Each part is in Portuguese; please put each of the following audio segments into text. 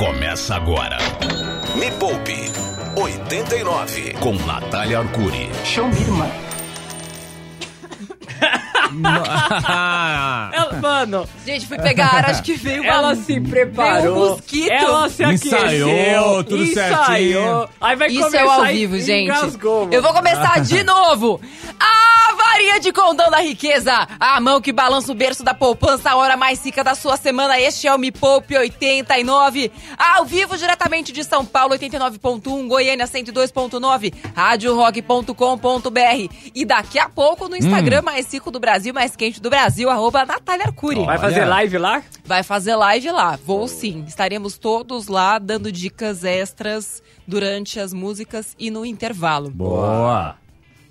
Começa agora. Me Poupe 89 com Natália Arcuri. Show me, irmã. Ela, mano, Gente, fui pegar ar, acho que veio uma... ela se veio preparou. um mosquito. Ela se aqueceu. Ensaiou, tudo ensaiou. certinho. Aí vai Isso começar é o ao e vivo, gente. engasgou, mano. Eu vou começar de novo. A varinha de condão da riqueza. A mão que balança o berço da poupança, a hora mais rica da sua semana. Este é o Me Poupe 89. Ao vivo, diretamente de São Paulo, 89.1, Goiânia 102.9, radiorock.com.br. E daqui a pouco no Instagram mais rico do Brasil, mais quente do Brasil, arroba Natália Arcuri. Vai fazer live lá? Vai fazer live lá. Vou sim. Estaremos todos lá dando dicas extras durante as músicas e no intervalo. Boa.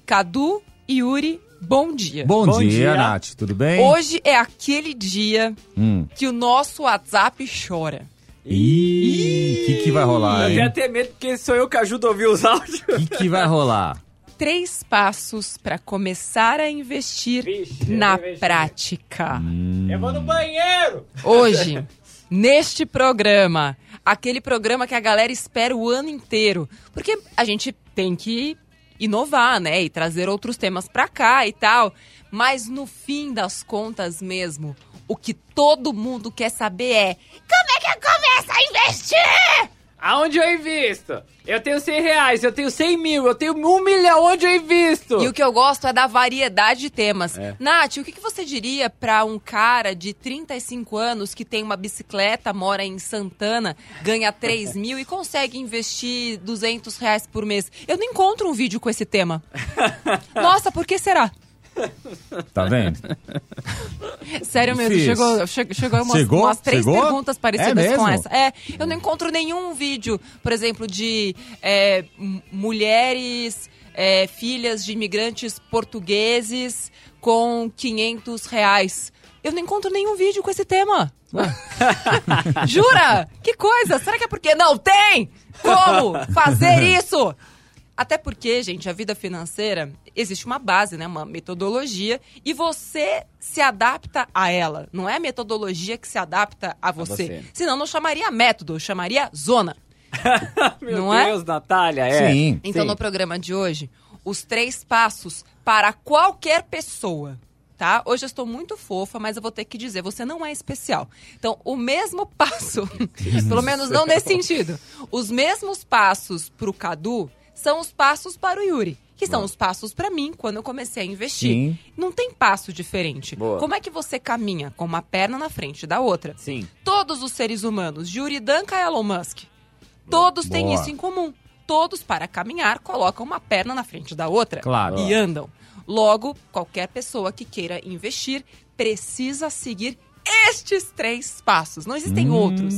Cadu e Yuri, bom dia. Bom, Bom dia, dia. Nath. Tudo bem? Hoje é aquele dia Hum. que o nosso WhatsApp chora. Ih, o que, que vai rolar, Eu tenho hein? até medo porque sou eu que ajudo a ouvir os áudios. O que, que vai rolar? Três passos para começar a investir Vixe, na eu prática. Eu vou no banheiro. Hoje, neste programa, aquele programa que a galera espera o ano inteiro, porque a gente tem que inovar, né, e trazer outros temas pra cá e tal, mas no fim das contas mesmo, o que todo mundo quer saber é como é que eu começo a investir? Aonde eu invisto? Eu tenho 100 reais, eu tenho 100 mil, eu tenho um milhão, onde eu invisto? E o que eu gosto é da variedade de temas. É. Nath, o que, que você diria pra um cara de 35 anos que tem uma bicicleta, mora em Santana, ganha 3 mil e consegue investir 200 reais por mês? Eu não encontro um vídeo com esse tema. Nossa, por que será? Tá vendo? Sério mesmo, Difícil. chegou, che- chegou umas, Chegou? umas três Chegou? perguntas parecidas É com essa. É, eu não encontro nenhum vídeo, por exemplo, de é, m- mulheres, é, filhas de imigrantes portugueses com 500 reais. Eu não encontro nenhum vídeo com esse tema. Jura? Que coisa? Será que é porque não tem como fazer isso? Até porque, gente, a vida financeira existe uma base, né? Uma metodologia e você se adapta a ela. Não é a metodologia que se adapta a você. você. Senão não chamaria método, eu chamaria zona. Meu não é? Deus, Natália, é. Sim. Então, no programa de hoje, os três passos para qualquer pessoa. Tá? Hoje eu estou muito fofa, mas eu vou ter que dizer, você não é especial. Então, o mesmo passo, pelo menos não nesse sentido, os mesmos passos para o Cadu são os passos para o Yuri. Que são os passos para mim quando eu comecei a investir. Sim. Não tem passo diferente. Boa. Como é que você caminha com uma perna na frente da outra? Sim. Todos os seres humanos, de Yuri Danka a Elon Musk, todos têm Boa. isso em comum. Todos, para caminhar, colocam uma perna na frente da outra Claro. e andam. Logo, qualquer pessoa que queira investir precisa seguir estes três passos. Não existem Hum. outros.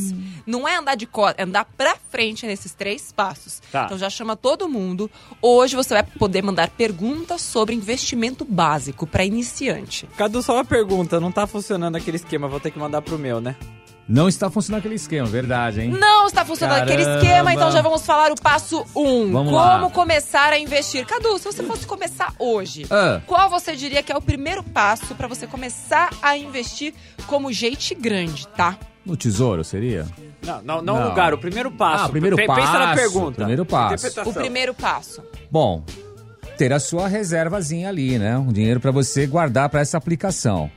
Não é andar de costas, é andar pra frente nesses três passos. Tá. Então já chama todo mundo. Hoje você vai poder mandar perguntas sobre investimento básico para iniciante. Cadu, só uma pergunta. Não tá funcionando aquele esquema, vou ter que mandar pro meu, né? Não está funcionando aquele esquema, verdade, hein? Não está funcionando aquele Caramba. esquema, então já vamos falar o passo 1. Um. Vamos Como lá. começar a investir. Cadu, se você fosse começar hoje, Ah. qual você diria que é o primeiro passo para você começar a investir como gente grande, tá? No tesouro, seria? Não, não, não, Não. lugar, o primeiro passo. Ah, o primeiro Pe- Pensa na passo, pergunta. primeiro passo. O primeiro passo. Bom, ter a sua reservazinha ali, né? Um dinheiro pra você guardar pra essa aplicação.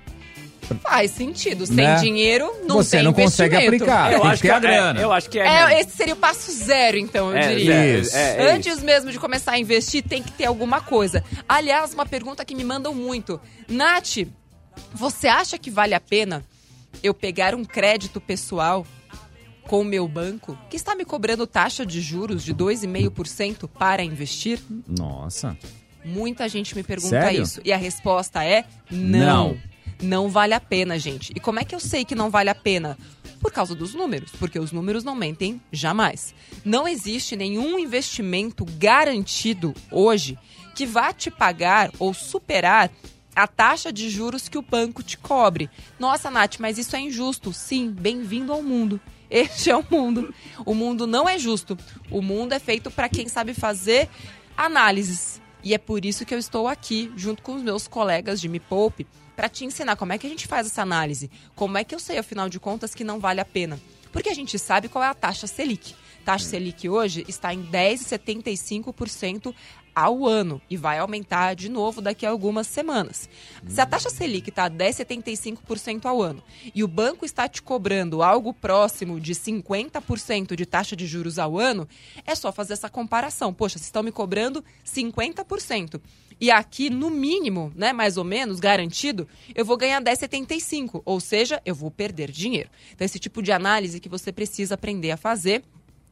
Faz sentido. Sem Né? dinheiro, não Você tem não consegue investimento. aplicar. Eu acho que a grana. É, eu acho que é. É, esse seria o passo zero, então, eu É, diria. zero, Isso. é, é Antes isso. mesmo de começar a investir, tem que ter alguma coisa. Aliás, uma pergunta que me mandam muito. Nath, você acha que vale a pena eu pegar um crédito pessoal com o meu banco, que está me cobrando taxa de juros de 2,5% para investir? Nossa. Muita gente me pergunta Sério? isso. E a resposta é Não. não. Não vale a pena, gente. E como é que eu sei que não vale a pena? Por causa dos números, porque os números não mentem jamais. Não existe nenhum investimento garantido hoje que vá te pagar ou superar a taxa de juros que o banco te cobre. Nossa, Nath, mas isso é injusto. Sim, bem-vindo ao mundo. Este é o mundo. O mundo não é justo. O mundo é feito para quem sabe fazer análises. E é por isso que eu estou aqui, junto com os meus colegas de Me Poupe, para te ensinar como é que a gente faz essa análise. Como é que eu sei, afinal de contas, que não vale a pena. Porque a gente sabe qual é a taxa Selic. Taxa Selic hoje está em 10,75% ao ano e vai aumentar de novo daqui a algumas semanas. Se a taxa Selic está a 10,75% ao ano e o banco está te cobrando algo próximo de 50% de taxa de juros ao ano, é só fazer essa comparação. Poxa, vocês estão me cobrando 50%. E aqui, no mínimo, né, mais ou menos, garantido, eu vou ganhar 10,75, ou seja, eu vou perder dinheiro. Então, esse tipo de análise que você precisa aprender a fazer.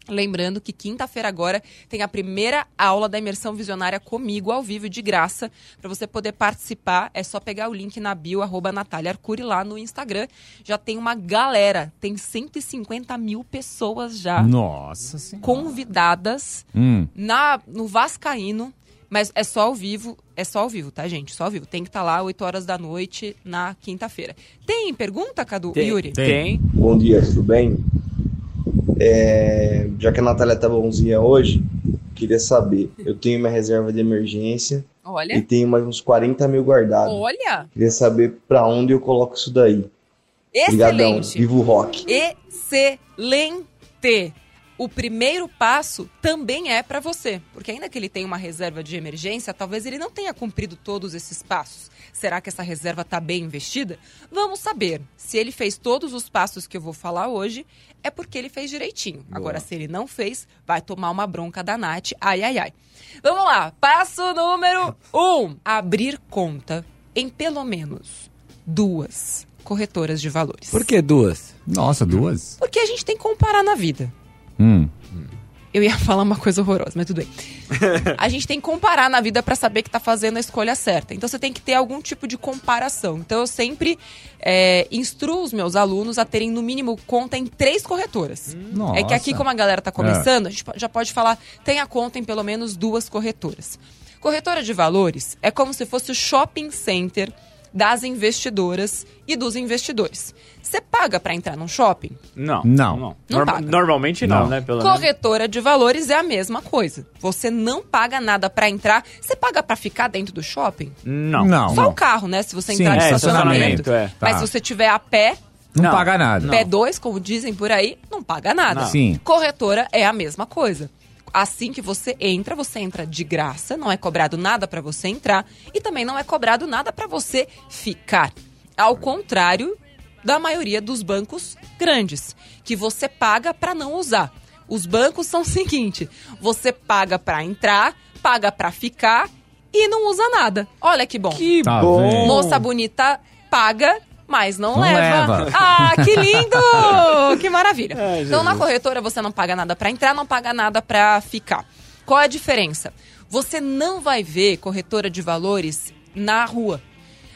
Lembrando que quinta-feira agora tem a primeira aula da imersão visionária comigo ao vivo de graça. Para você poder participar, é só pegar o link na bio, arroba Natália Arcuri, lá no Instagram. Já tem uma galera, tem 150 mil pessoas já Nossa senhora. convidadas Hum. na, no Vascaíno. Mas é só ao vivo, é só ao vivo, tá, gente? Só ao vivo. Tem que estar lá 8 horas da noite na quinta-feira. Tem pergunta, Cadu? Tem, Yuri? Tem. Bom dia, tudo bem? É, já que a Natália tá bonzinha hoje, queria saber. Eu tenho minha reserva de emergência e Olha, tenho mais uns 40 mil guardados. olha, Queria saber pra onde eu coloco isso daí. Obrigadão. excelente. Viva o rock. Excelente! O primeiro passo também é para você, porque ainda que ele tenha uma reserva de emergência, talvez ele não tenha cumprido todos esses passos. Será que essa reserva está bem investida? Vamos saber. Se ele fez todos os passos que eu vou falar hoje, é porque ele fez direitinho. Agora, se ele não fez, vai tomar uma bronca da Nath. Ai, ai, ai. Vamos lá. Passo número um: abrir conta em pelo menos duas corretoras de valores. Por que duas? Nossa, duas? Porque a gente tem que comparar na vida. Hum. Eu ia falar uma coisa horrorosa, mas tudo bem. A gente tem que comparar na vida para saber que tá fazendo a escolha certa. Então você tem que ter algum tipo de comparação. Então eu sempre é, instruo os meus alunos a terem no mínimo conta em três corretoras. Nossa. É que aqui, como a galera tá começando, a gente já pode falar, tenha conta em pelo menos duas corretoras. Corretora de valores é como se fosse o shopping center das investidoras e dos investidores. Você paga para entrar num shopping? Não. Não. Não Norma- paga. Normalmente não, Não. né? Pelo menos. Corretora de valores é a mesma coisa. Você não paga nada para entrar. Você paga para ficar dentro do shopping? Não. Não, Só não. o carro, né? Se você Sim, entrar de é, estacionamento. estacionamento, é. Mas Tá. se você tiver a pé, Não, Não. paga nada. Pé 2, como dizem por aí, não paga nada. Não. Sim. Corretora é a mesma coisa. Assim que você entra, você entra de graça, não é cobrado nada para você entrar e também não é cobrado nada para você ficar. Ao contrário da maioria dos bancos grandes, que você paga para não usar. Os bancos são o seguinte: você paga para entrar, paga para ficar e não usa nada. Olha que bom. Que Tá bom. vendo? Moça bonita paga, mas não, Não leva. leva. Ah, que lindo! que maravilha. Ai, então, na corretora, você não paga nada pra entrar, não paga nada pra ficar. Qual é a diferença? Você não vai ver corretora de valores na rua.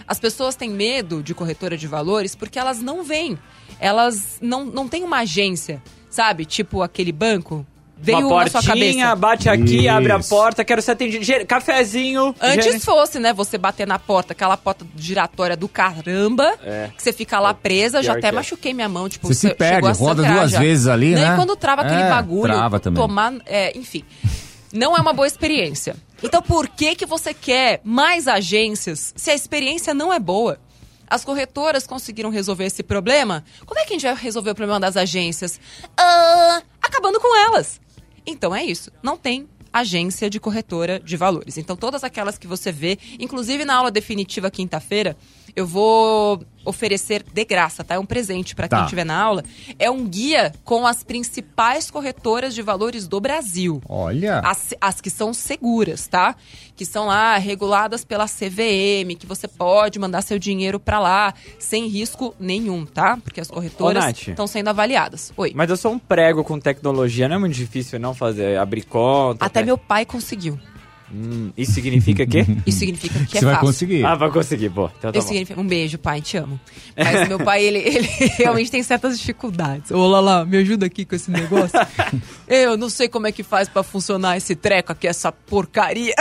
As pessoas têm medo de corretora de valores porque elas não vêm. Elas não, não têm uma agência, sabe? Tipo aquele banco. Veio Uma na sua portinha, cabeça. bate aqui, Isso. abre a porta, quero ser atendido. Ger- Cafezinho. Antes fosse, né, você bater na porta, aquela porta giratória do caramba, É. que você fica lá presa, já Pior até é. machuquei minha mão, tipo, Você se perde, roda sangrar duas já. vezes ali, Não, né? E quando trava aquele É, bagulho, trava também. tomar, é, enfim, não é uma boa experiência. Então por que que você quer mais agências se a experiência não é boa? As corretoras conseguiram resolver esse problema? Como é que a gente vai resolver o problema das agências? Ah, acabando com elas. Então é isso. Não tem agência de corretora de valores. Então todas aquelas que você vê, inclusive na aula definitiva quinta-feira, eu vou oferecer de graça, tá? É um presente para quem Tá. estiver na aula. É um guia com as principais corretoras de valores do Brasil. Olha. As, as que são seguras, tá? Que são lá reguladas pela CVM, que você pode mandar seu dinheiro pra lá sem risco nenhum, tá? Porque as corretoras estão sendo avaliadas. Oi. Mas eu sou um prego com tecnologia, não é muito difícil não fazer, abrir conta. Até né? meu pai conseguiu. Hum, isso significa quê? Isso significa que é Você vai fácil. conseguir. ah, vai conseguir, pô. Então tá Isso bom. significa- um beijo, pai, te amo. Mas meu pai, ele, ele realmente tem certas dificuldades. Ô, Lala, me ajuda aqui com esse negócio. Eu não sei como é que faz pra funcionar esse treco aqui, essa porcaria.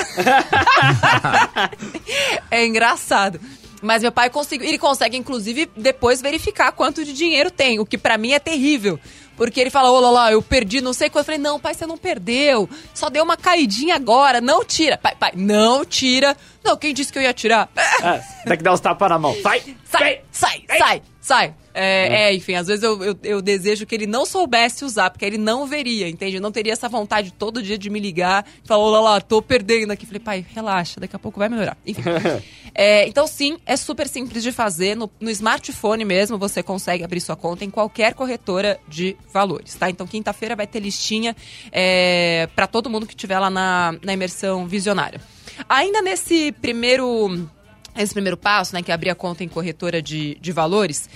é engraçado. Mas meu pai conseguiu. Ele consegue, inclusive, depois verificar quanto de dinheiro tem, o que pra mim é terrível. Porque ele fala, ô Lala, eu perdi não sei quanto. Eu falei, não, pai, você não perdeu. Só deu uma caidinha agora. Não tira. Pai, pai, não tira. Não, quem disse que eu ia tirar? Ah, tem que dar os tapas na mão. Sai! Sai, sai, sai, sai. É, é, enfim, às vezes eu, eu, eu desejo que ele não soubesse usar, porque ele não veria, entende? Não teria essa vontade todo dia de me ligar e falar, olha lá, tô perdendo aqui. Falei, pai, relaxa, daqui a pouco vai melhorar. Enfim. É, então, sim, é super simples de fazer. No, no smartphone mesmo, você consegue abrir sua conta em qualquer corretora de valores, tá? Então, quinta-feira vai ter listinha é, para todo mundo que estiver lá na, na imersão visionária. Ainda nesse primeiro esse primeiro passo, né, que é abrir a conta em corretora de, de valores,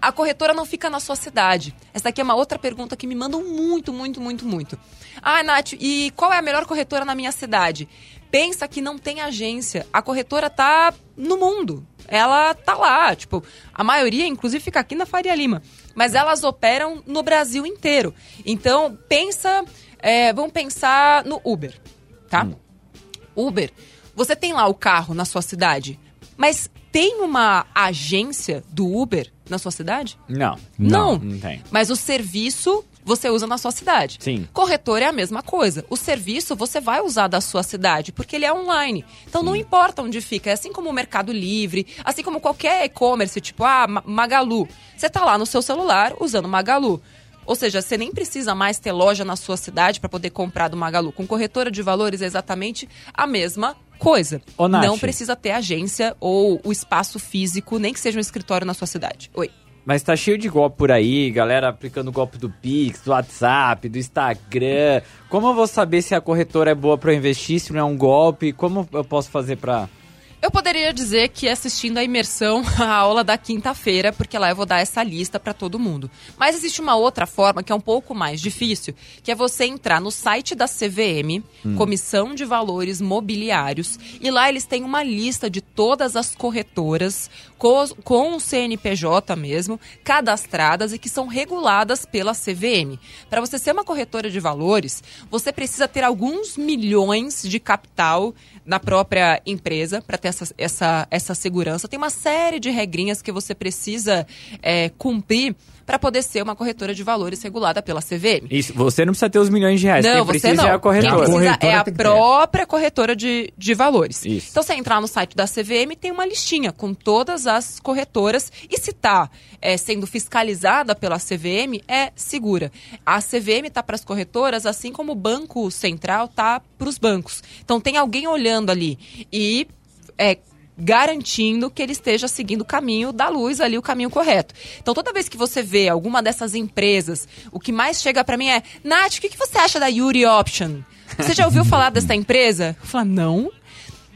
a corretora não fica na sua cidade. Essa aqui é uma outra pergunta que me mandam muito, muito, muito, muito. Ah, Nath, e qual é a melhor corretora na minha cidade? Pensa que não tem agência. A corretora tá no mundo. Ela tá lá, tipo, a maioria inclusive fica aqui na Faria Lima, mas elas operam no Brasil inteiro. Então, pensa, é, vamos pensar no Uber, tá? Hum. Uber, você tem lá o carro na sua cidade, mas tem uma agência do Uber na sua cidade? Não. Não. Não, tem. Mas o serviço você usa na sua cidade. Sim. Corretor é a mesma coisa. O serviço você vai usar da sua cidade, porque ele é online. Então não importa onde fica. É assim como o Mercado Livre, assim como qualquer e-commerce, tipo, ah, Magalu. Você tá lá no seu celular usando Magalu. Ou seja, você nem precisa mais ter loja na sua cidade para poder comprar do Magalu. Com corretora de valores é exatamente a mesma coisa. Ô, Nath. Não precisa ter agência ou o espaço físico, nem que seja um escritório na sua cidade. Oi. Mas tá cheio de golpe por aí, galera aplicando golpe do Pix, do WhatsApp, do Instagram. Como eu vou saber se a corretora é boa para investir, se não é um golpe? Como eu posso fazer para eu poderia dizer que assistindo a imersão, a aula da quinta-feira, porque lá eu vou dar essa lista para todo mundo. Mas existe uma outra forma que é um pouco mais difícil, que é você entrar no site da CVM, hum. Comissão de Valores Mobiliários, e lá eles têm uma lista de todas as corretoras com, o CNPJ mesmo, cadastradas e que são reguladas pela CVM. Para você ser uma corretora de valores, você precisa ter alguns milhões de capital na própria empresa para ter essa, essa, essa segurança. Tem uma série de regrinhas que você precisa é, cumprir para poder ser uma corretora de valores regulada pela CVM. Isso, você não precisa ter os milhões de reais. Não, Quem você precisa não. é a corretora. Quem precisa corretora é a própria corretora de, de valores. Isso. Então, você entrar no site da CVM, tem uma listinha com todas as corretoras e se está é, sendo fiscalizada pela CVM, é segura. A CVM está para as corretoras, assim como o Banco Central está para os bancos. Então, tem alguém olhando ali e é, garantindo que ele esteja seguindo o caminho da luz ali, o caminho correto. Então, toda vez que você vê alguma dessas empresas, o que mais chega para mim é, Nath, o que, você acha da Yuri Option? Você já ouviu falar dessa empresa? Eu falo, não.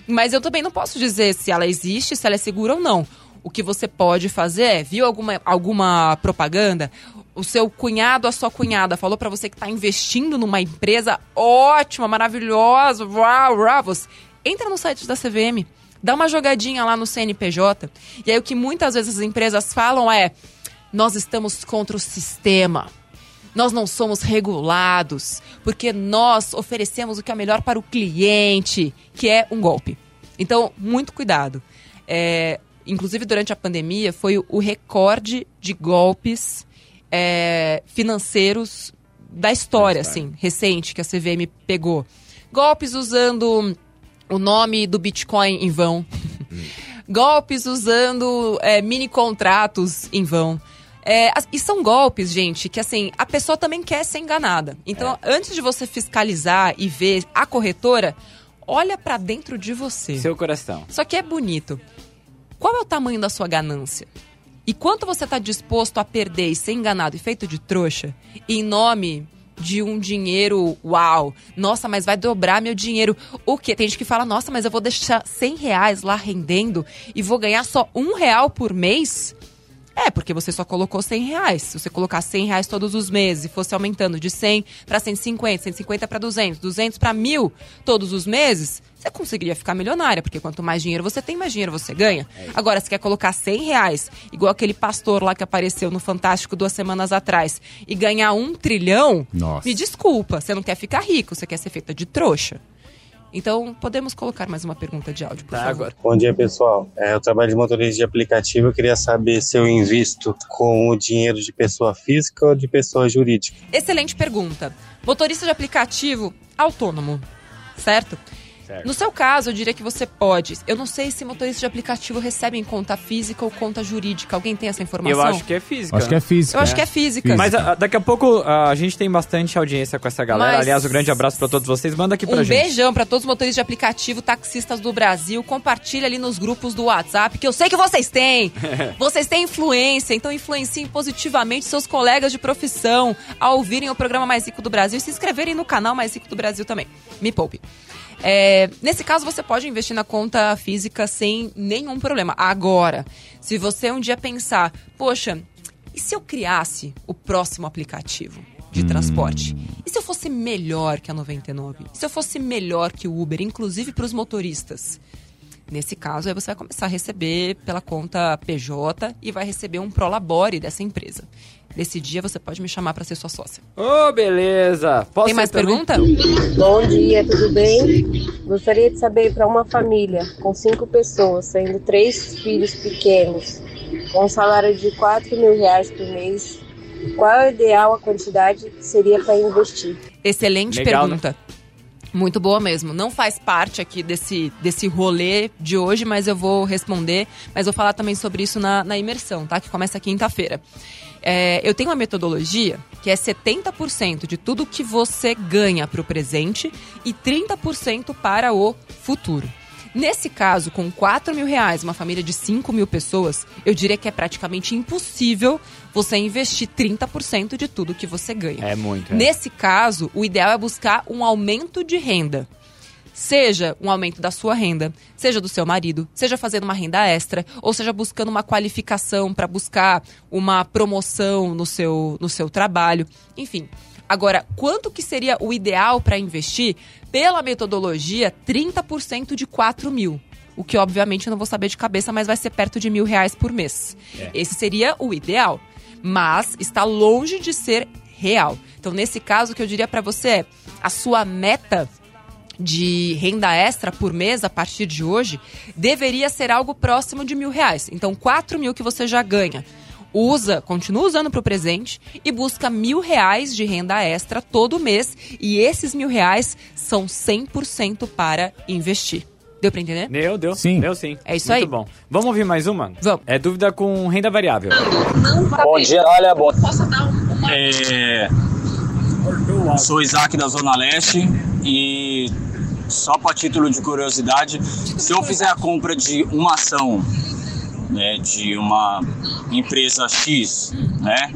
Mas eu também não posso dizer se ela existe, se ela é segura ou não. O que você pode fazer é, viu alguma, alguma propaganda? O seu cunhado, a sua cunhada falou para você que está investindo numa empresa ótima, maravilhosa, uau, uau, você entra no site da CVM, dá uma jogadinha lá no CNPJ. E aí o que muitas vezes as empresas falam é: nós estamos contra o sistema. Nós não somos regulados, porque nós oferecemos o que é melhor para o cliente, que é um golpe. Então, muito cuidado. É, inclusive, durante a pandemia, foi o recorde de golpes é, financeiros da história, assim, recente, que a CVM pegou. Golpes usando o nome do Bitcoin em vão. golpes usando é, mini contratos em vão. É, e são golpes, gente, que assim, a pessoa também quer ser enganada. Então, antes de você fiscalizar e ver a corretora, olha pra dentro de você. Seu coração. Só que é bonito. Qual é o tamanho da sua ganância? E quanto você está disposto a perder e ser enganado e feito de trouxa em nome de um dinheiro, uau, nossa, mas vai dobrar meu dinheiro. O quê? Tem gente que fala, nossa, mas eu vou deixar 100 reais lá rendendo e vou ganhar só um real por mês? É, porque você só colocou 100 reais. Se você colocar 100 reais todos os meses e fosse aumentando de 100 para 150, 150 para 200, 200 para 1000 todos os meses, você conseguiria ficar milionária, porque quanto mais dinheiro você tem, mais dinheiro você ganha. Agora, se quer colocar 100 reais, igual aquele pastor lá que apareceu no Fantástico duas semanas atrás, e ganhar um trilhão, Nossa. me desculpa, você não quer ficar rico, você quer ser feita de trouxa. Então, podemos colocar mais uma pergunta de áudio, por Tá, favor. agora. Bom dia, pessoal. É, eu trabalho de motorista de aplicativo. Eu queria saber se eu invisto com o dinheiro de pessoa física ou de pessoa jurídica. Excelente pergunta. Motorista de aplicativo autônomo, certo? Certo. No seu caso, eu diria que você pode. Eu não sei se motoristas de aplicativo recebem conta física ou conta jurídica. Alguém tem essa informação? Eu acho que é física. Acho que é física. Eu acho que é física. Mas a- daqui a pouco a, a gente tem bastante audiência com essa galera. Mas- Aliás, um grande abraço pra todos vocês. Manda aqui pra Um gente. beijão pra todos os motoristas de aplicativo, taxistas do Brasil. Compartilha ali nos grupos do WhatsApp, que eu sei que vocês têm. vocês têm influência, então influenciem positivamente seus colegas de profissão a ouvirem o programa Mais Rico do Brasil e se inscreverem no canal Mais Rico do Brasil também. Me poupe. É, nesse caso, você pode investir na conta física sem nenhum problema. Agora, se você um dia pensar, poxa, e se eu criasse o próximo aplicativo de transporte? E se eu fosse melhor que a 99? E se eu fosse melhor que o Uber, inclusive para os motoristas? Nesse caso, aí você vai começar a receber pela conta PJ e vai receber um prolabore dessa empresa. Nesse dia, você pode me chamar para ser sua sócia. Ô, beleza. Posso Tem mais também? pergunta? Bom dia, tudo bem? Gostaria de saber para uma família com cinco pessoas, sendo três filhos pequenos, com um salário de 4 mil reais por mês, qual é o ideal a quantidade que seria para investir? Excelente Legal, né? pergunta. Muito boa mesmo. Não faz parte aqui desse, desse rolê de hoje, mas eu vou responder. Mas vou falar também sobre isso na, na imersão, tá? Que começa quinta-feira. É, eu tenho uma metodologia que é 70% de tudo que você ganha para o presente e 30% para o futuro. Nesse caso, com 4 mil reais, uma família de 5 mil pessoas, eu diria que é praticamente impossível você investir 30% de tudo que você ganha. É muito. é. Nesse caso, o ideal é buscar um aumento de renda. Seja um aumento da sua renda, seja do seu marido, seja fazendo uma renda extra, ou seja buscando uma qualificação para buscar uma promoção no seu, no seu trabalho. Enfim. Agora, quanto que seria o ideal para investir? Pela metodologia, 30% de 4 mil. O que, obviamente, eu não vou saber de cabeça, mas vai ser perto de mil reais por mês. Esse seria o ideal. Mas está longe de ser real. Então, nesse caso, o que eu diria para você é: a sua meta de renda extra por mês a partir de hoje deveria ser algo próximo de mil reais. Então, 4 mil que você já ganha. Usa, continua usando para o presente e busca mil reais de renda extra todo mês. E esses mil reais são 100% para investir. Deu para entender? Deu, deu. Sim. Deu sim. É isso Muito aí. bom. Vamos ouvir mais uma? Vamos. É dúvida com renda variável. Bom dia, olha, bom. É, sou Isaac da Zona Leste e só para título de curiosidade, se eu fizer a compra de uma ação né, de uma empresa X, né,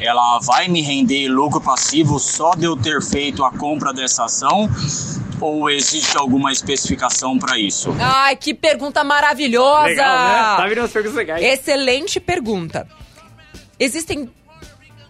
ela vai me render lucro passivo só de eu ter feito a compra dessa ação ou existe alguma especificação para isso? Ai, que pergunta maravilhosa! Legal, né? Tá virando as perguntas legais. Excelente pergunta. Existem,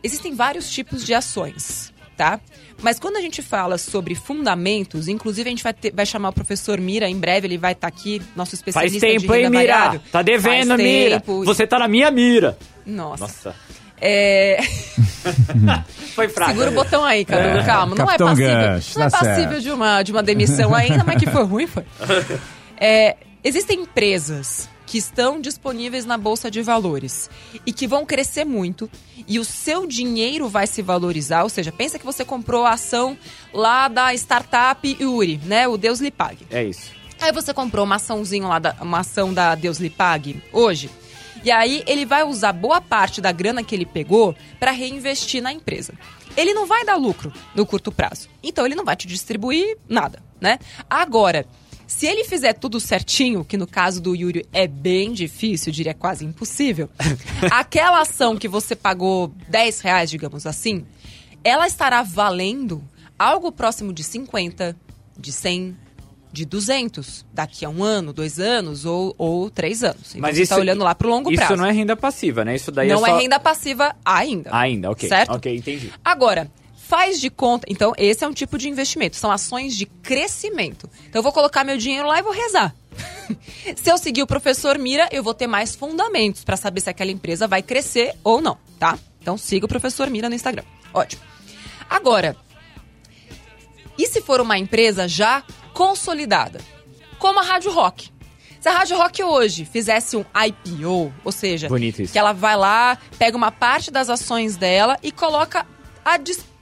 existem vários tipos de ações, tá? Mas quando a gente fala sobre fundamentos, inclusive a gente vai, ter- vai chamar o professor Mira em breve, ele vai estar aqui, nosso Faz especialista tempo, de hein, Mira? variável. Tá devendo, Faz Mira. tempo. Você tá na minha mira. Nossa. Nossa. É... Foi fraco. Segura o botão aí, Cadu. Calma, não é Capitão passível, Gancho, não é tá passível certo. de uma, de uma demissão ainda, mas que foi ruim, foi. É, existem empresas que estão disponíveis na Bolsa de Valores e que vão crescer muito e o seu dinheiro vai se valorizar, ou seja, pensa que você comprou a ação lá da startup Yuri, né? O Deus lhe pague. É isso. Aí você comprou uma açãozinho lá, da, uma ação da Deus lhe pague hoje. E aí ele vai usar boa parte da grana que ele pegou para reinvestir na empresa. Ele não vai dar lucro no curto prazo. Então ele não vai te distribuir nada, né? Agora, se ele fizer tudo certinho, que no caso do Yuri é bem difícil, eu diria quase impossível, aquela ação que você pagou 10 reais, digamos assim, ela estará valendo algo próximo de 50, de 100, de 200 daqui a um ano, dois anos ou, ou três anos. Então Mas você isso está olhando lá para o longo Isso prazo. não é renda passiva, né? Isso daí Não é é só... renda passiva ainda. Ainda, ok. Certo? Ok, entendi. Agora, faz de conta. Então, esse é um tipo de investimento. São ações de crescimento. Então, eu vou colocar meu dinheiro lá e vou rezar. se eu seguir o professor Mira, eu vou ter mais fundamentos para saber se aquela empresa vai crescer ou não, tá? Então, siga o professor Mira no Instagram. Ótimo. Agora, e se for uma empresa já consolidada? Como a Rádio Rock. Se a Rádio Rock hoje fizesse um IPO, ou seja, que ela vai lá, pega uma parte das ações dela e coloca à dis- pôr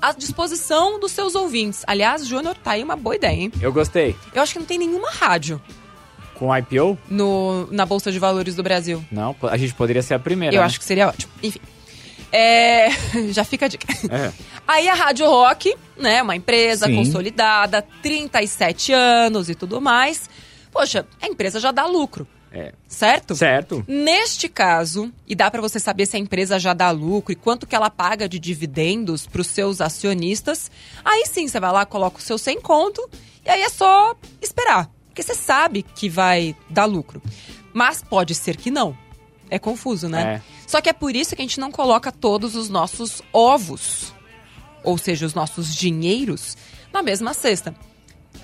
à disposição dos seus ouvintes. Aliás, Júnior, tá aí uma boa ideia, hein? Eu gostei. Eu acho que não tem nenhuma rádio Com IPO? no, na Bolsa de Valores do Brasil. Não, a gente poderia ser a primeira. Eu né? acho que seria ótimo. Enfim. É, já fica a dica. É. Aí a Rádio Rock, né, uma empresa Sim. consolidada, 37 anos e tudo mais. Poxa, a empresa já dá lucro, É. certo? Certo. Neste caso, e dá para você saber se a empresa já dá lucro e quanto que ela paga de dividendos para os seus acionistas, aí sim você vai lá, coloca o seu sem conto e aí é só esperar, porque você sabe que vai dar lucro. Mas pode ser que não. É confuso, né? Só que é por isso que a gente não coloca todos os nossos ovos, ou seja, os nossos dinheiros, na mesma cesta.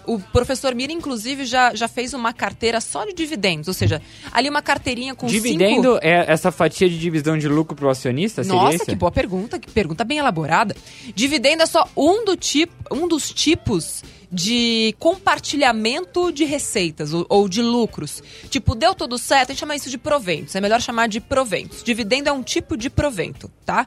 O professor Mira, inclusive, já, já fez uma carteira só de dividendos, ou seja, ali uma carteirinha com Dividendo cinco... é essa fatia de divisão de lucro pro acionista? Seria Nossa, esse? que boa pergunta, que pergunta bem elaborada. Dividendo é só um, do tipo, um dos tipos de compartilhamento de receitas ou, ou de lucros. Tipo, deu tudo certo, a gente chama isso de proventos. É melhor chamar de proventos. Dividendo é um tipo de provento, tá?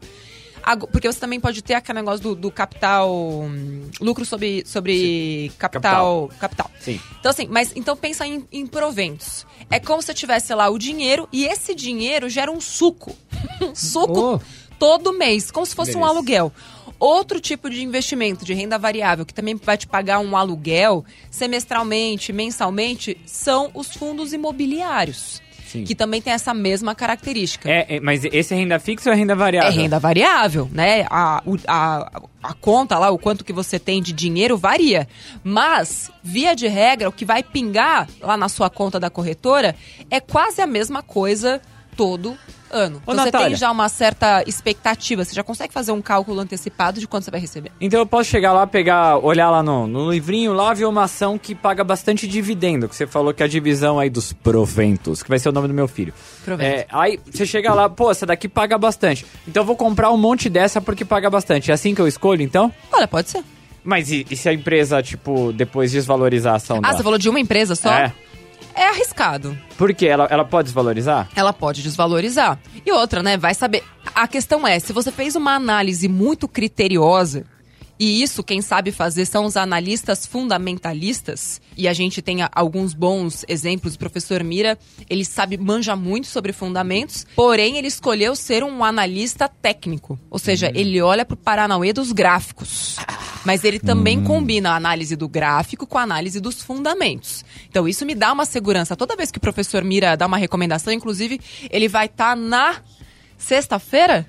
Porque você também pode ter aquele negócio do, do capital. hum, lucro sobre, sobre capital, capital. Sim. Então, assim, mas então pensa em, em proventos. É como se eu tivesse lá o dinheiro e esse dinheiro gera um suco. Um suco Oh. todo mês, como se fosse um Beleza. aluguel. Outro tipo de investimento de renda variável, que também vai te pagar um aluguel semestralmente, mensalmente, são os fundos imobiliários. Sim. Que também tem essa mesma característica. É, é, mas esse é renda fixa ou é renda variável? É renda variável, né? A, a, a conta lá, o quanto que você tem de dinheiro varia. Mas, via de regra, o que vai pingar lá na sua conta da corretora é quase a mesma coisa todo ano. Ô, você Natália. tem já uma certa expectativa, você já consegue fazer um cálculo antecipado de quanto você vai receber. Então eu posso chegar lá, pegar, olhar lá no, no livrinho, lá ver uma ação que paga bastante dividendo, que você falou que é a divisão aí dos proventos, que vai ser o nome do meu filho. Provento. É, aí você chega lá, pô, essa daqui paga bastante. Então eu vou comprar um monte dessa porque paga bastante. É assim que eu escolho, então? Olha, pode ser. Mas e, e se a empresa, tipo, depois desvalorizar a ação Ah, dela? você falou de uma empresa só? É. É arriscado. Por quê? Ela, ela pode desvalorizar? ela pode desvalorizar. E outra, né? Vai saber. A questão é, se você fez uma análise muito criteriosa, e isso quem sabe fazer são os analistas fundamentalistas, e a gente tem alguns bons exemplos. O professor Mira, ele sabe, manja muito sobre fundamentos, porém ele escolheu ser um analista técnico. Ou seja, ele olha pro Paranauê dos gráficos. Mas ele também combina a análise do gráfico com a análise dos fundamentos. Então isso me dá uma segurança. Toda vez que o professor Mira dá uma recomendação, inclusive, ele vai estar na sexta-feira?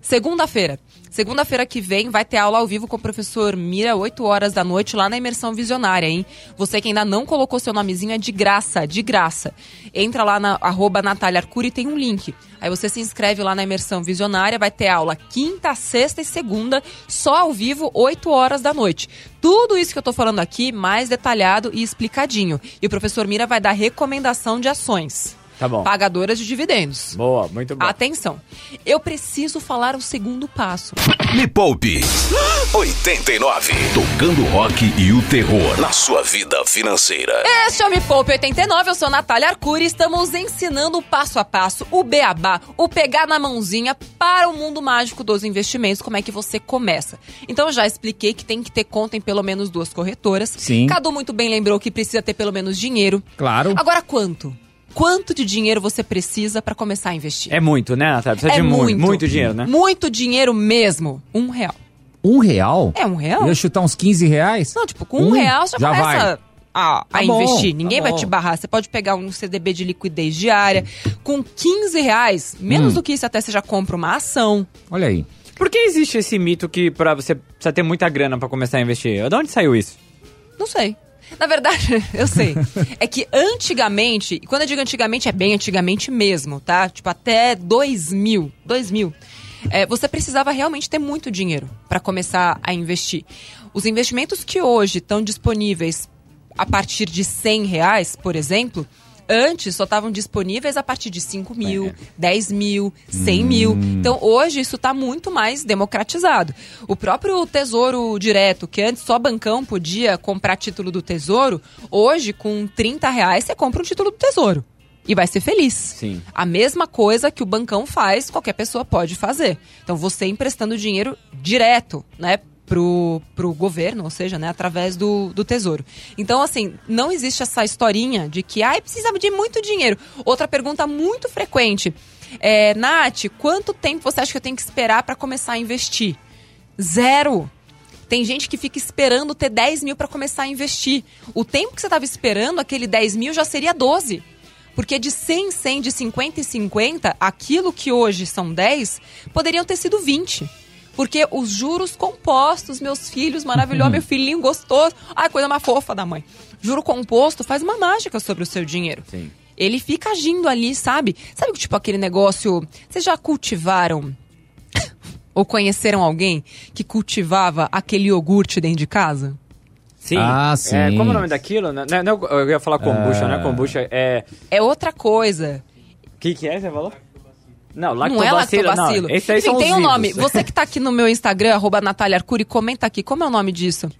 Segunda-feira. Segunda-feira que vem vai ter aula ao vivo com o professor Mira, 8 horas da noite, lá na Imersão Visionária, hein? Você que ainda não colocou seu nomezinho é de graça, de graça. Entra lá na arroba Natália Arcuri, tem um link. Aí você se inscreve lá na Imersão Visionária, vai ter aula quinta, sexta e segunda, só ao vivo, 8 horas da noite. Tudo isso que eu tô falando aqui, mais detalhado e explicadinho. E o professor Mira vai dar recomendação de ações. Tá bom. Pagadoras de dividendos. Boa, muito bom. Atenção, eu preciso falar o segundo passo. Me Poupe 89. Tocando rock e o terror na sua vida financeira. Este é o Me Poupe 89, eu sou Natália Arcuri e estamos ensinando o passo a passo, o beabá, o pegar na mãozinha para o mundo mágico dos investimentos, como é que você começa. Então eu já expliquei que tem que ter conta em pelo menos duas corretoras. Sim. Cadu muito bem lembrou que precisa ter pelo menos dinheiro. Claro. Agora quanto? Quanto de dinheiro você precisa para começar a investir? É muito, né, Natália? Precisa É de muito, muito dinheiro, né? Muito dinheiro mesmo. Um real. Um real? É um real? Eu ia chutar uns 15 reais? Não, tipo, com um, Um? real você já, Já começa vai. a, a Tá bom, investir. tá Ninguém vai bom. te barrar. Você pode pegar um CDB de liquidez diária. Com 15 reais, menos Hum. do que isso, até você já compra uma ação. Olha aí. Por que existe esse mito que pra você precisa ter muita grana pra começar a investir? De onde saiu isso? Não sei. Na verdade, eu sei. É que antigamente, e quando eu digo antigamente, é bem antigamente mesmo, tá? Tipo, até 2000. 2000. é, você precisava realmente ter muito dinheiro para começar a investir. Os investimentos que hoje estão disponíveis a partir de 100 reais, por exemplo, antes só estavam disponíveis a partir de 5 mil, 10 mil, 100 mil. Então hoje isso está muito mais democratizado. O próprio Tesouro Direto, que antes só bancão podia comprar título do Tesouro, hoje com 30 reais você compra um título do Tesouro. e vai ser feliz. Sim. A mesma coisa que o bancão faz, qualquer pessoa pode fazer. Então você emprestando dinheiro direto, né? Pro, pro governo, ou seja, né, através do, do tesouro. Então, assim, não existe essa historinha de que, ai, precisava de muito dinheiro. Outra pergunta muito frequente é, Nath, quanto tempo você acha que eu tenho que esperar para começar a investir? Zero. Tem gente que fica esperando ter 10 mil para começar a investir. O tempo que você estava esperando, aquele 10 mil já seria 12. Porque de 100 em 100, de 50 em 50, aquilo que hoje são 10, poderiam ter sido 20. Porque os juros compostos, meus filhos, maravilhoso, meu filhinho gostoso. Ai, coisa mais fofa da mãe. Juro composto faz uma mágica sobre o seu dinheiro. Sim. Ele fica agindo ali, sabe? Sabe tipo aquele negócio. Vocês já cultivaram ou conheceram alguém que cultivava aquele iogurte dentro de casa? Sim. Ah, sim. É, como é o nome daquilo? Não, não, não, eu ia falar kombucha, né? Kombucha é... É outra coisa. O que que é, você falou? Não, Não é lactobacilo. lactobacilo. Não, esse aí Enfim, tem um nome. Você que tá aqui no meu Instagram, arroba Natália Arcuri, comenta aqui. Como é o nome disso?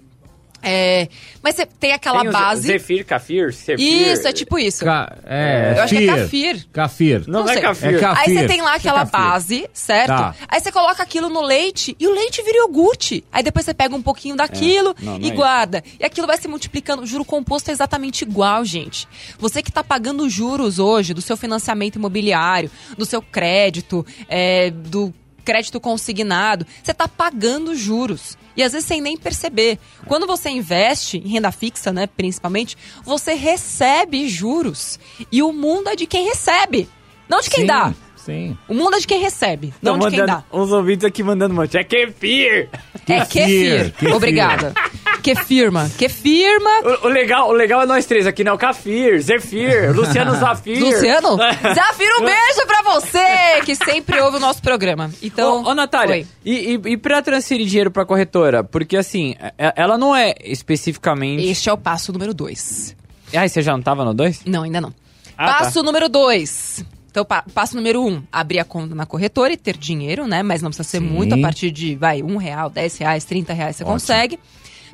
É, mas você tem aquela Tem o base. Zefir, Kafir, Zefir. Isso, é tipo isso. Ca- é, Eu acho que é Fir. Kafir. Kafir. Não, Não é. Kafir. É Kafir. Aí você tem lá é aquela Kafir. base, certo? Tá. Aí você coloca aquilo no leite e o leite vira iogurte. Aí depois você pega um pouquinho daquilo É. Não, não e é isso. guarda. E aquilo vai se multiplicando. O juro composto é exatamente igual, gente. Você que está pagando juros hoje do seu financiamento imobiliário, do seu crédito, é, do crédito consignado, você está pagando juros. E às vezes sem nem perceber. Quando você investe em renda fixa, né, principalmente, você recebe juros. E o mundo é de quem recebe, não de quem Sim, dá. Sim. O mundo é de quem recebe, não de quem mandando dá. uns ouvintes aqui mandando um monte. É Kefir! É Kefir, kefir. kefir. Obrigada. Kefirma. Kefirma. O, o legal, o legal é nós três aqui, né? O Kafir, Zefir, Luciano Zafir. Luciano, Zafira, um beijo pra você que sempre ouve o nosso programa. Então, Ô, ô Natália, Oi. e, e, e pra transferir dinheiro pra corretora? Porque assim, é- ela não é especificamente. Este é o passo número dois. Ai, você já não tava no 2? Não, ainda não. Ah, tá. passo número dois. Então, pa- passo número um, abrir a conta na corretora e ter dinheiro, né? Mas não precisa ser Sim. muito, a partir de, vai, um real, dez reais, trinta reais você consegue.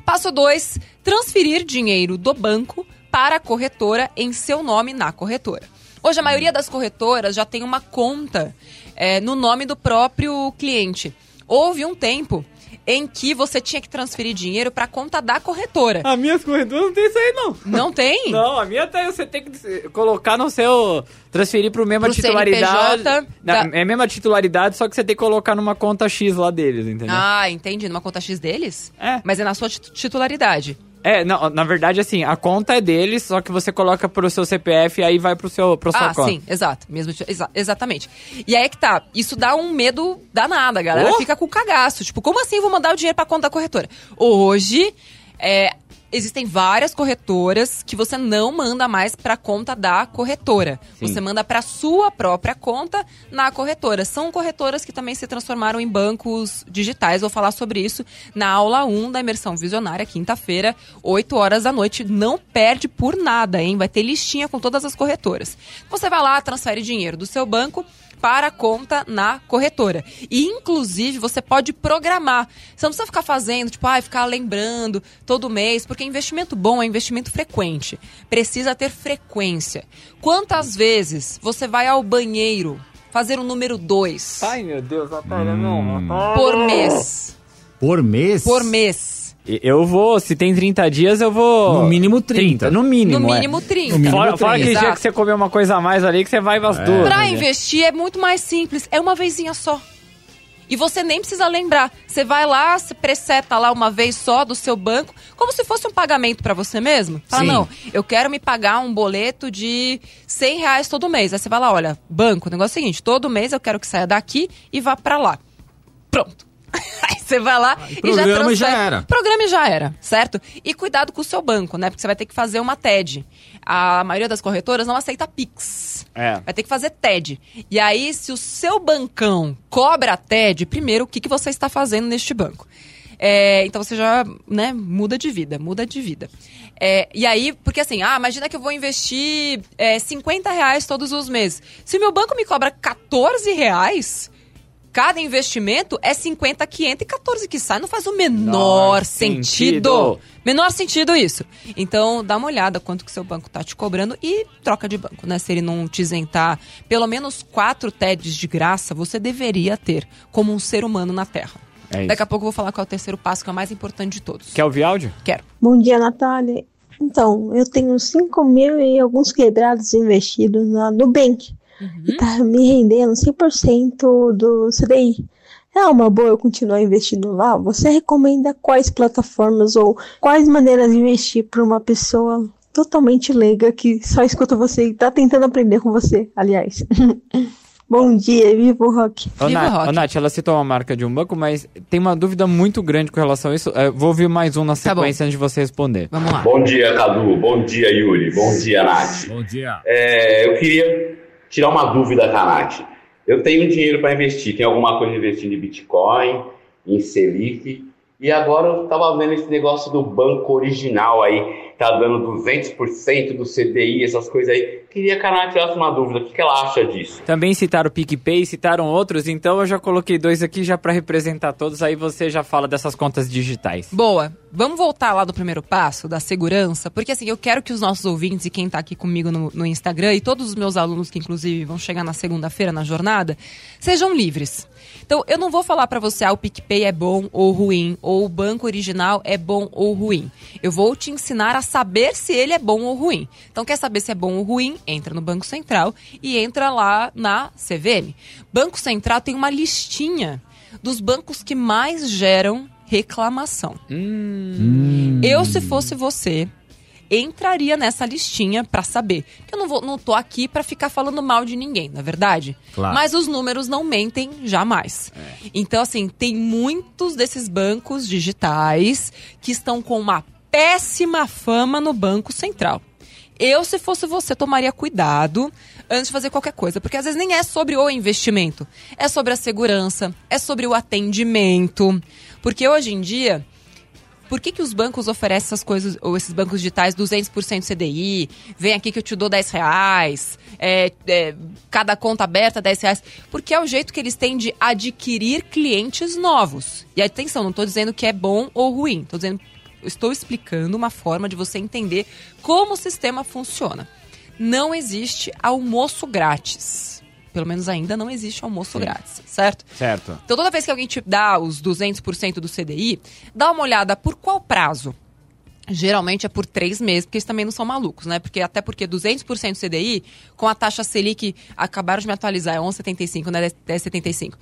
Passo dois, transferir dinheiro do banco para a corretora em seu nome na corretora. Hoje, a maioria das corretoras já tem uma conta é, no nome do próprio cliente. Houve um tempo em que você tinha que transferir dinheiro para a conta da corretora. As minhas corretoras não tem isso aí, não. Não tem? Não, a minha tem, você tem que colocar no seu. Transferir pro mesma Pro titularidade. CNPJ Não, da- É a mesma titularidade, só que você tem que colocar numa conta X lá deles, entendeu? Ah, entendi. Numa conta X deles? É. Mas é na sua tit- titularidade. É, não, na verdade, assim, a conta é deles, só que você coloca pro seu CPF e aí vai pro seu, pro sua Ah, conta. sim, exato. Mesmo, exa- exatamente. E aí é que tá. Isso dá um medo danado. A galera Oh! fica com cagaço. Tipo, como assim eu vou mandar o dinheiro pra conta da corretora? Hoje, é, existem várias corretoras que você não manda mais pra conta da corretora. Sim. Você manda pra sua própria conta na corretora. São corretoras que também se transformaram em bancos digitais. Vou falar sobre isso na aula 1 da imersão visionária, quinta-feira, 8 horas da noite. Não perde por nada, hein? Vai ter listinha com todas as corretoras. Você vai lá, transfere dinheiro do seu banco para a conta na corretora. E, inclusive, você pode programar. Você não precisa ficar fazendo, tipo, ah, ficar lembrando todo mês, porque investimento bom é investimento frequente. Precisa ter frequência. Quantas vezes você vai ao banheiro fazer o número 2 Ai, meu Deus, Natália, não. por mês? Por mês? Por mês. Eu vou, se tem 30 dias, eu vou. No mínimo 30. No mínimo. No é. mínimo 30. No mínimo Fora, fora aquele dia que você comeu uma coisa a mais ali, que você vai as duas. Pra né? investir é muito mais simples, é uma vezinha só. E você nem precisa lembrar. Você vai lá, se preseta lá uma vez só do seu banco, como se fosse um pagamento pra você mesmo. Fala, Sim. não, eu quero me pagar um boleto de 100 reais todo mês. Aí você vai lá, olha, banco, o negócio é o seguinte, todo mês eu quero que saia daqui e vá pra lá. Pronto. Você vai lá e já programa transfere. já era. Programa e já era, certo? E cuidado com o seu banco, né? Porque você vai ter que fazer uma TED. A maioria das corretoras não aceita Pix. É. Vai ter que fazer TED. E aí, se o seu bancão cobra a TED, primeiro, o que, que você está fazendo neste banco? É, então você já, né, muda de vida, muda de vida. É, e aí, porque assim, ah, imagina que eu vou investir é, 50 reais todos os meses. Se o meu banco me cobra 14 reais, Cada investimento é 50 que entra e 14 que sai. Não faz o menor Menor sentido. sentido. Menor sentido isso. Então, dá uma olhada quanto que seu banco tá te cobrando e troca de banco, né? Se ele não te isentar pelo menos quatro TEDs de graça, você deveria ter como um ser humano na Terra. É isso. Daqui a pouco eu vou falar qual é o terceiro passo, que é o mais importante de todos. Quer ouvir áudio? Quero. Bom dia, Natália. Então, eu tenho 5 mil e alguns quebrados investidos na Nubank. E tá me rendendo 100% do CDI. É uma boa eu continuar investindo lá? Você recomenda quais plataformas ou quais maneiras de investir para uma pessoa totalmente leiga que só escuta você e tá tentando aprender com você, aliás? Bom dia, viva o rock. Ô, Viva o Na- rock. ô, Nath, ela citou uma marca de um banco, mas tem uma dúvida muito grande com relação a isso. É, vou ouvir mais um na Tá sequência antes de você responder. Vamos lá. Bom dia, Cadu. Bom dia, Yuri. Bom dia, Nath. Bom dia. É, eu queria tirar uma dúvida Nath. Eu tenho dinheiro para investir. Tem alguma coisa investindo em Bitcoin, em Selic. E agora eu estava vendo esse negócio do banco original aí. Tá dando 200% do CDI, essas coisas aí. Queria que a Nath tirasse uma dúvida. O que, que ela acha disso? Também citaram o PicPay, citaram outros, então eu já coloquei dois aqui já pra representar todos, aí você já fala dessas contas digitais. Boa. Vamos voltar lá do primeiro passo, da segurança, porque assim, eu quero que os nossos ouvintes e quem tá aqui comigo no, no Instagram e todos os meus alunos que inclusive vão chegar na segunda-feira na jornada, sejam livres. Então, eu não vou falar pra você, ah, o PicPay é bom ou ruim, ou o banco original é bom ou ruim. Eu vou te ensinar a saber se ele é bom ou ruim. Então, quer saber se é bom ou ruim? Entra no Banco Central e entra lá na CVM. Banco Central tem uma listinha dos bancos que mais geram reclamação. Eu, se fosse você, entraria nessa listinha pra saber. Que eu não, vou, não tô aqui pra ficar falando mal de ninguém, na é verdade. Claro. Mas os números não mentem jamais. Então, assim, tem muitos desses bancos digitais que estão com uma péssima fama no Banco Central. Eu, se fosse você, tomaria cuidado antes de fazer qualquer coisa. Porque às vezes nem é sobre o investimento. É sobre a segurança, é sobre o atendimento. Porque hoje em dia, por que, que os bancos oferecem essas coisas, ou esses bancos digitais, 200% CDI, vem aqui que eu te dou 10 reais, é, é, cada conta aberta 10 reais? Porque é o jeito que eles têm de adquirir clientes novos. E atenção, não estou dizendo que é bom ou ruim, estou dizendo, estou explicando uma forma de você entender como o sistema funciona. Não existe almoço grátis. Pelo menos ainda não existe almoço grátis, certo? Certo. Então, toda vez que alguém te dá os 200% do CDI, dá uma olhada por qual prazo. Geralmente é por três meses, porque eles também não são malucos, né? Porque até porque 200% CDI, com a taxa Selic, acabaram de me atualizar, é 11,75, né? 10,75.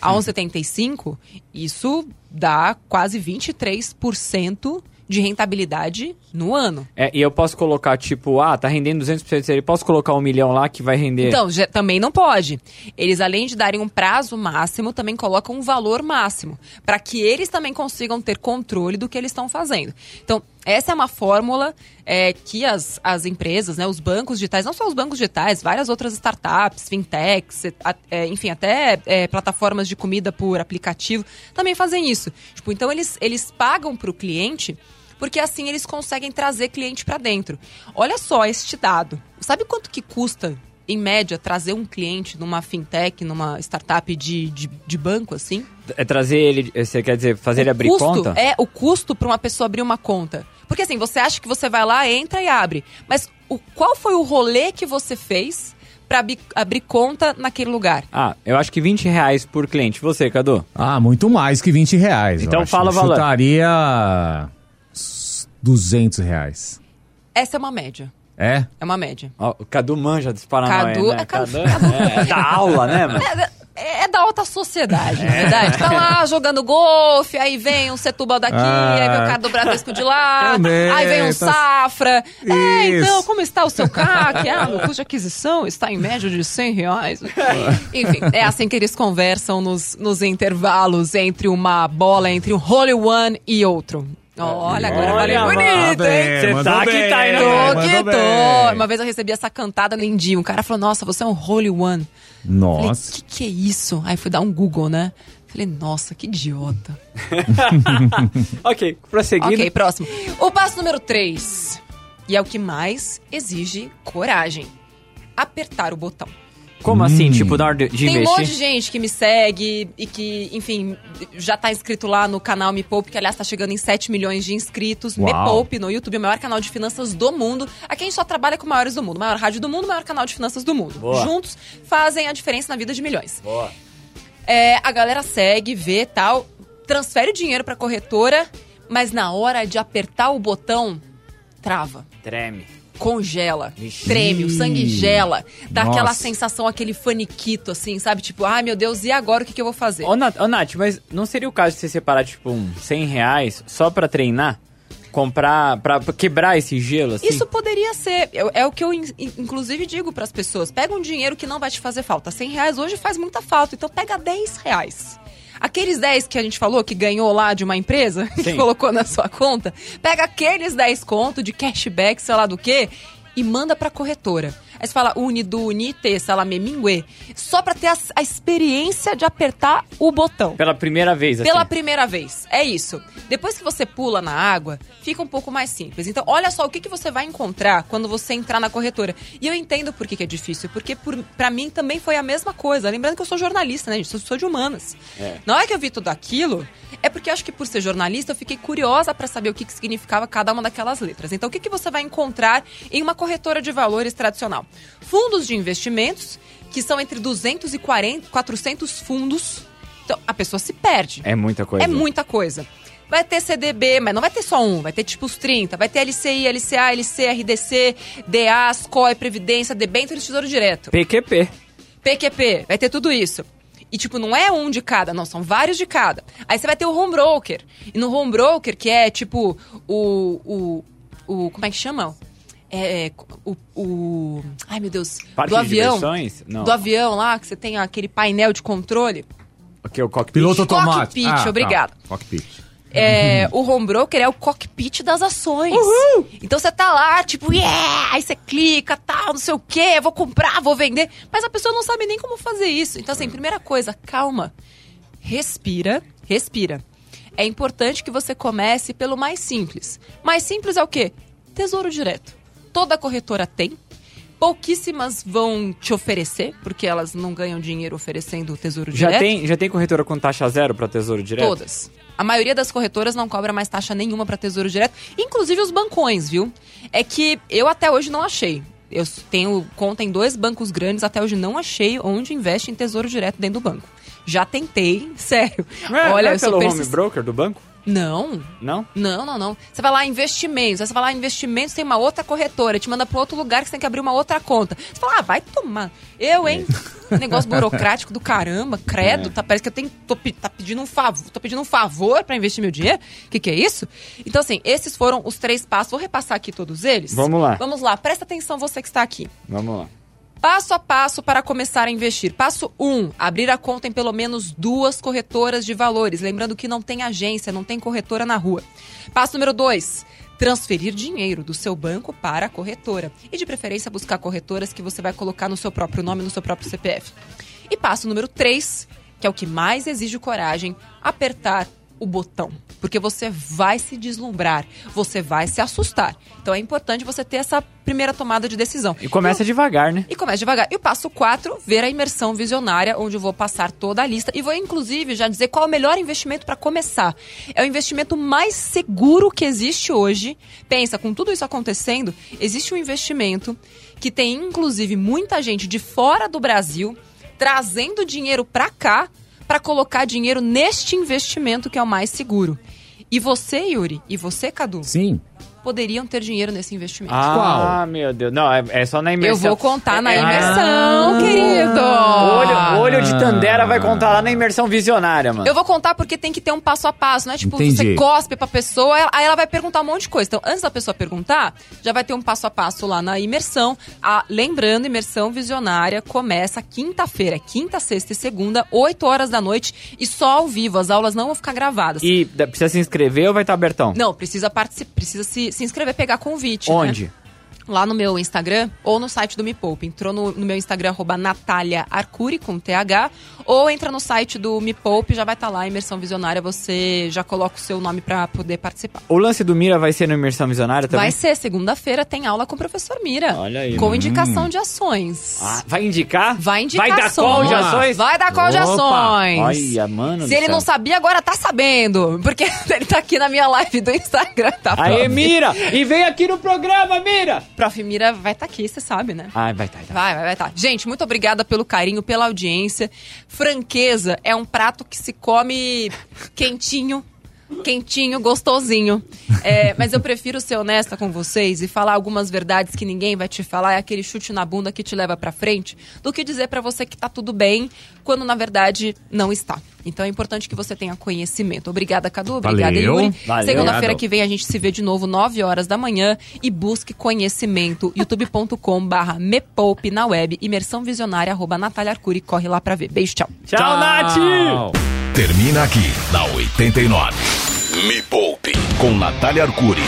A 11,75, isso dá quase 23% de rentabilidade no ano. É, e eu posso colocar, tipo, ah, tá rendendo 200% dele, posso colocar um milhão lá que vai render... Então, já- também não pode. Eles, além de darem um prazo máximo, também colocam um valor máximo. Para que eles também consigam ter controle do que eles estão fazendo. Então, essa é uma fórmula é, que as, as empresas, né, os bancos digitais, não só os bancos digitais, várias outras startups, fintechs, é, enfim, até é, plataformas de comida por aplicativo, também fazem isso. Tipo, então, eles, eles pagam para o cliente porque assim eles conseguem trazer cliente para dentro. Olha só este dado. Sabe quanto que custa, em média, trazer um cliente numa fintech, numa startup de, de, de banco, assim? É trazer ele, você quer dizer, fazer ele O abrir custo conta? É o custo para uma pessoa abrir uma conta. Porque assim, você acha que você vai lá, entra e abre. Mas o, qual foi o rolê que você fez para abrir conta naquele lugar? Ah, eu acho que 20 reais por cliente. Você, Cadu? Ah, muito mais que 20 reais. Então fala o Eu valor. Chutaria 200 reais. Essa é uma média. É? É uma média. Ó, o Cadu manja dos Paranauê, Cadu- né? é Cadu- é, é da aula, né, mano? É, é da alta sociedade, na verdade. Tá lá jogando golfe, aí vem um Setúbal daqui, Ah. aí vem o cara do Bradesco de lá, Também, aí vem um tá- Safra. É, então, como está o seu CAC? Ah, meu custo de aquisição está em média de 100 reais. Enfim, é assim que eles conversam nos, nos intervalos entre uma bola, entre um Holy One e outro. Olha, agora falei Olha, bonito, hein? Você tá que tá? Tô que tô. Uma vez eu recebi essa cantada lindinha. Um cara falou, nossa, você é um Holy One. Falei, Nossa. que que é isso? Aí fui dar um Google, né? Falei, nossa, que idiota. ok, prosseguindo. Ok, próximo. O passo número 3. E é o que mais exige coragem. Apertar o botão. Como assim? Tipo, na hora de, de Tem um investir? monte de gente que me segue e que, enfim, já tá inscrito lá no canal Me Poupe, que aliás tá chegando em 7 milhões de inscritos. Me Uau. Poupe no YouTube, o maior canal de finanças do mundo. Aqui a gente só trabalha com maiores do mundo. Maior rádio do mundo, maior canal de finanças do mundo. Boa. Juntos fazem a diferença na vida de milhões. Boa. É, a galera segue, vê tal, transfere o dinheiro pra corretora, mas na hora de apertar o botão, trava Treme. Congela, treme, o sangue gela, dá Nossa. aquela sensação, aquele faniquito, assim, sabe? Tipo, ai meu Deus, e agora o que, que eu vou fazer? Ô, Nath, ô, Nath, mas não seria o caso de você separar, tipo, um 100 reais só pra treinar? Comprar, pra pra quebrar esse gelo, assim? Isso poderia ser, é, é o que eu in- in- inclusive digo pras pessoas, pega um dinheiro que não vai te fazer falta, 100 reais hoje faz muita falta, então pega 10 reais. Aqueles 10 que a gente falou que ganhou lá de uma empresa, que Sim. colocou na sua conta, pega aqueles 10 conto de cashback, sei lá do que, e manda pra corretora. Aí você fala uni do unite, sei lá, memingue, só pra ter a, a experiência de apertar o botão. Pela primeira vez, assim. Pela primeira vez. É isso. Depois que você pula na água, fica um pouco mais simples. Então, olha só o que, que você vai encontrar quando você entrar na corretora. E eu entendo por que, que é difícil, porque por, pra mim também foi a mesma coisa. Lembrando que eu sou jornalista, né, gente? Eu sou de humanas. É. Na hora que eu vi tudo aquilo, é porque eu acho que por ser jornalista, eu fiquei curiosa pra saber o que, que significava cada uma daquelas letras. Então, o que, que você vai encontrar em uma corretora de valores tradicional? Fundos de investimentos, que são entre 200 e 40, 400 fundos. Então, a pessoa se perde. É muita coisa. É muita coisa. Vai ter CDB, mas não vai ter só um, vai ter tipo os 30. Vai ter LCI, LCA, LC, RDC, DA, SCOI, Previdência, Debênture e Tesouro Direto. PQP. PQP, vai ter tudo isso. E, tipo, não é um de cada, não, são vários de cada. Aí você vai ter o home broker. E no home broker, que é tipo o. o, o como é que chama? É. O. o ai, meu Deus. Parque do de avião. diversões? Não. Do avião lá, que você tem aquele painel de controle. Ok, o cockpit. Piloto automático. Cockpit, tá. obrigado. Cockpit. É, o home broker é o cockpit das ações. Então você tá lá, tipo, yeah! Aí você clica, tal, não sei o quê, vou comprar, vou vender. Mas a pessoa não sabe nem como fazer isso. Então, assim, primeira coisa, calma. Respira, respira. É importante que você comece pelo mais simples. Mais simples é o quê? Tesouro direto. Toda corretora tem. Pouquíssimas vão te oferecer, porque elas não ganham dinheiro oferecendo o tesouro Já direto. tem, já tem corretora com taxa zero pra tesouro direto? Todas. A maioria das corretoras não cobra mais taxa nenhuma para tesouro direto, inclusive os bancões, viu? É que eu até hoje não achei. Eu tenho conta em dois bancos grandes, até hoje não achei onde investe em tesouro direto dentro do banco. Já tentei, sério. É, Olha, é eu sou pelo home persist- broker do banco? Não, Não? não, não, não. Você vai lá investimentos, aí você vai lá investimentos, tem uma outra corretora, te manda para outro lugar que você tem que abrir uma outra conta. Você fala, ah, vai tomar. Eu, hein? Negócio burocrático do caramba, credo, tá, parece que eu tenho, tô, tá pedindo um favor, tô pedindo um favor para investir meu dinheiro. O que, que é isso? Então, assim, esses foram os três passos. Vou repassar aqui todos eles. Vamos lá. Vamos lá, presta atenção você que está aqui. Vamos lá. Passo a passo para começar a investir. Passo 1. Um, abrir a conta em pelo menos duas corretoras de valores. Lembrando que não tem agência, não tem corretora na rua. Passo número 2. Transferir dinheiro do seu banco para a corretora. E de preferência buscar corretoras que você vai colocar no seu próprio nome, no seu próprio CPF. E passo número 3, que é o que mais exige coragem, apertar o botão. Porque você vai se deslumbrar, você vai se assustar. Então é importante você ter essa primeira tomada de decisão. E começa devagar, né? E começa devagar. E o passo 4, ver a imersão visionária, onde eu vou passar toda a lista e vou, inclusive, já dizer qual é o melhor investimento para começar. É o investimento mais seguro que existe hoje. Pensa, com tudo isso acontecendo, existe um investimento que tem, inclusive, muita gente de fora do Brasil trazendo dinheiro para cá para colocar dinheiro neste investimento que é o mais seguro. E você, Yuri, e você, Cadu, Sim. Poderiam ter dinheiro nesse investimento. Ah, meu Deus. Não, é, é só na imersão. Eu vou contar na É- imersão, Ah. querido. Olho, olho de Tandera vai contar lá na imersão visionária, mano. Eu vou contar porque tem que ter um passo a passo, não é tipo Entendi. você cospe pra pessoa, aí ela vai perguntar um monte de coisa. Então, antes da pessoa perguntar, já vai ter um passo a passo lá na imersão. Ah, lembrando, imersão visionária começa quinta-feira, é quinta, sexta e segunda, 8 horas da noite e só ao vivo. As aulas não vão ficar gravadas. E precisa se inscrever ou vai estar abertão? Não, precisa participar, precisa se, se inscrever, pegar convite. né? Lá no meu Instagram ou no site do Me Poupe. Entrou no, no meu Instagram, arroba Natália Arcuri, com TH, ou entra no site do Me Poupe, já vai estar lá, Imersão Visionária, você já coloca o seu nome para poder participar. O lance do Mira vai ser no Imersão Visionária também? Vai ser, segunda-feira tem aula com o professor Mira. Olha aí. Com Hum. indicação de ações. Ah, vai indicar? Vai indicar Vai dar ações. call de ações? Vai dar call de ações. Olha, mano Se ele céu. não sabia, agora tá sabendo. Porque ele tá aqui na minha live do Instagram, tá? Aê? Mira! E vem aqui no programa, Mira! Prof. Mira vai estar aqui, você sabe, né? Ai, vai tá, tá. Vai, vai, vai, tá. Gente, muito obrigada pelo carinho, pela audiência. Franqueza é um prato que se come quentinho. Quentinho, gostosinho. É, mas eu prefiro ser honesta com vocês e falar algumas verdades que ninguém vai te falar, é aquele chute na bunda que te leva pra frente, do que dizer pra você que tá tudo bem, quando na verdade não está. Então é importante que você tenha conhecimento. Obrigada, Cadu. Obrigada, Valeu. Yuri. Valeu. Segunda-feira que vem a gente se vê de novo, 9 horas da manhã. E busque conhecimento. youtube.com barra mepoupe na web. Imersão visionária, arroba Natália Arcuri. Corre lá pra ver. Beijo, tchau. Tchau, Nath! Termina aqui na 89. Me Poupe com Natália Arcuri.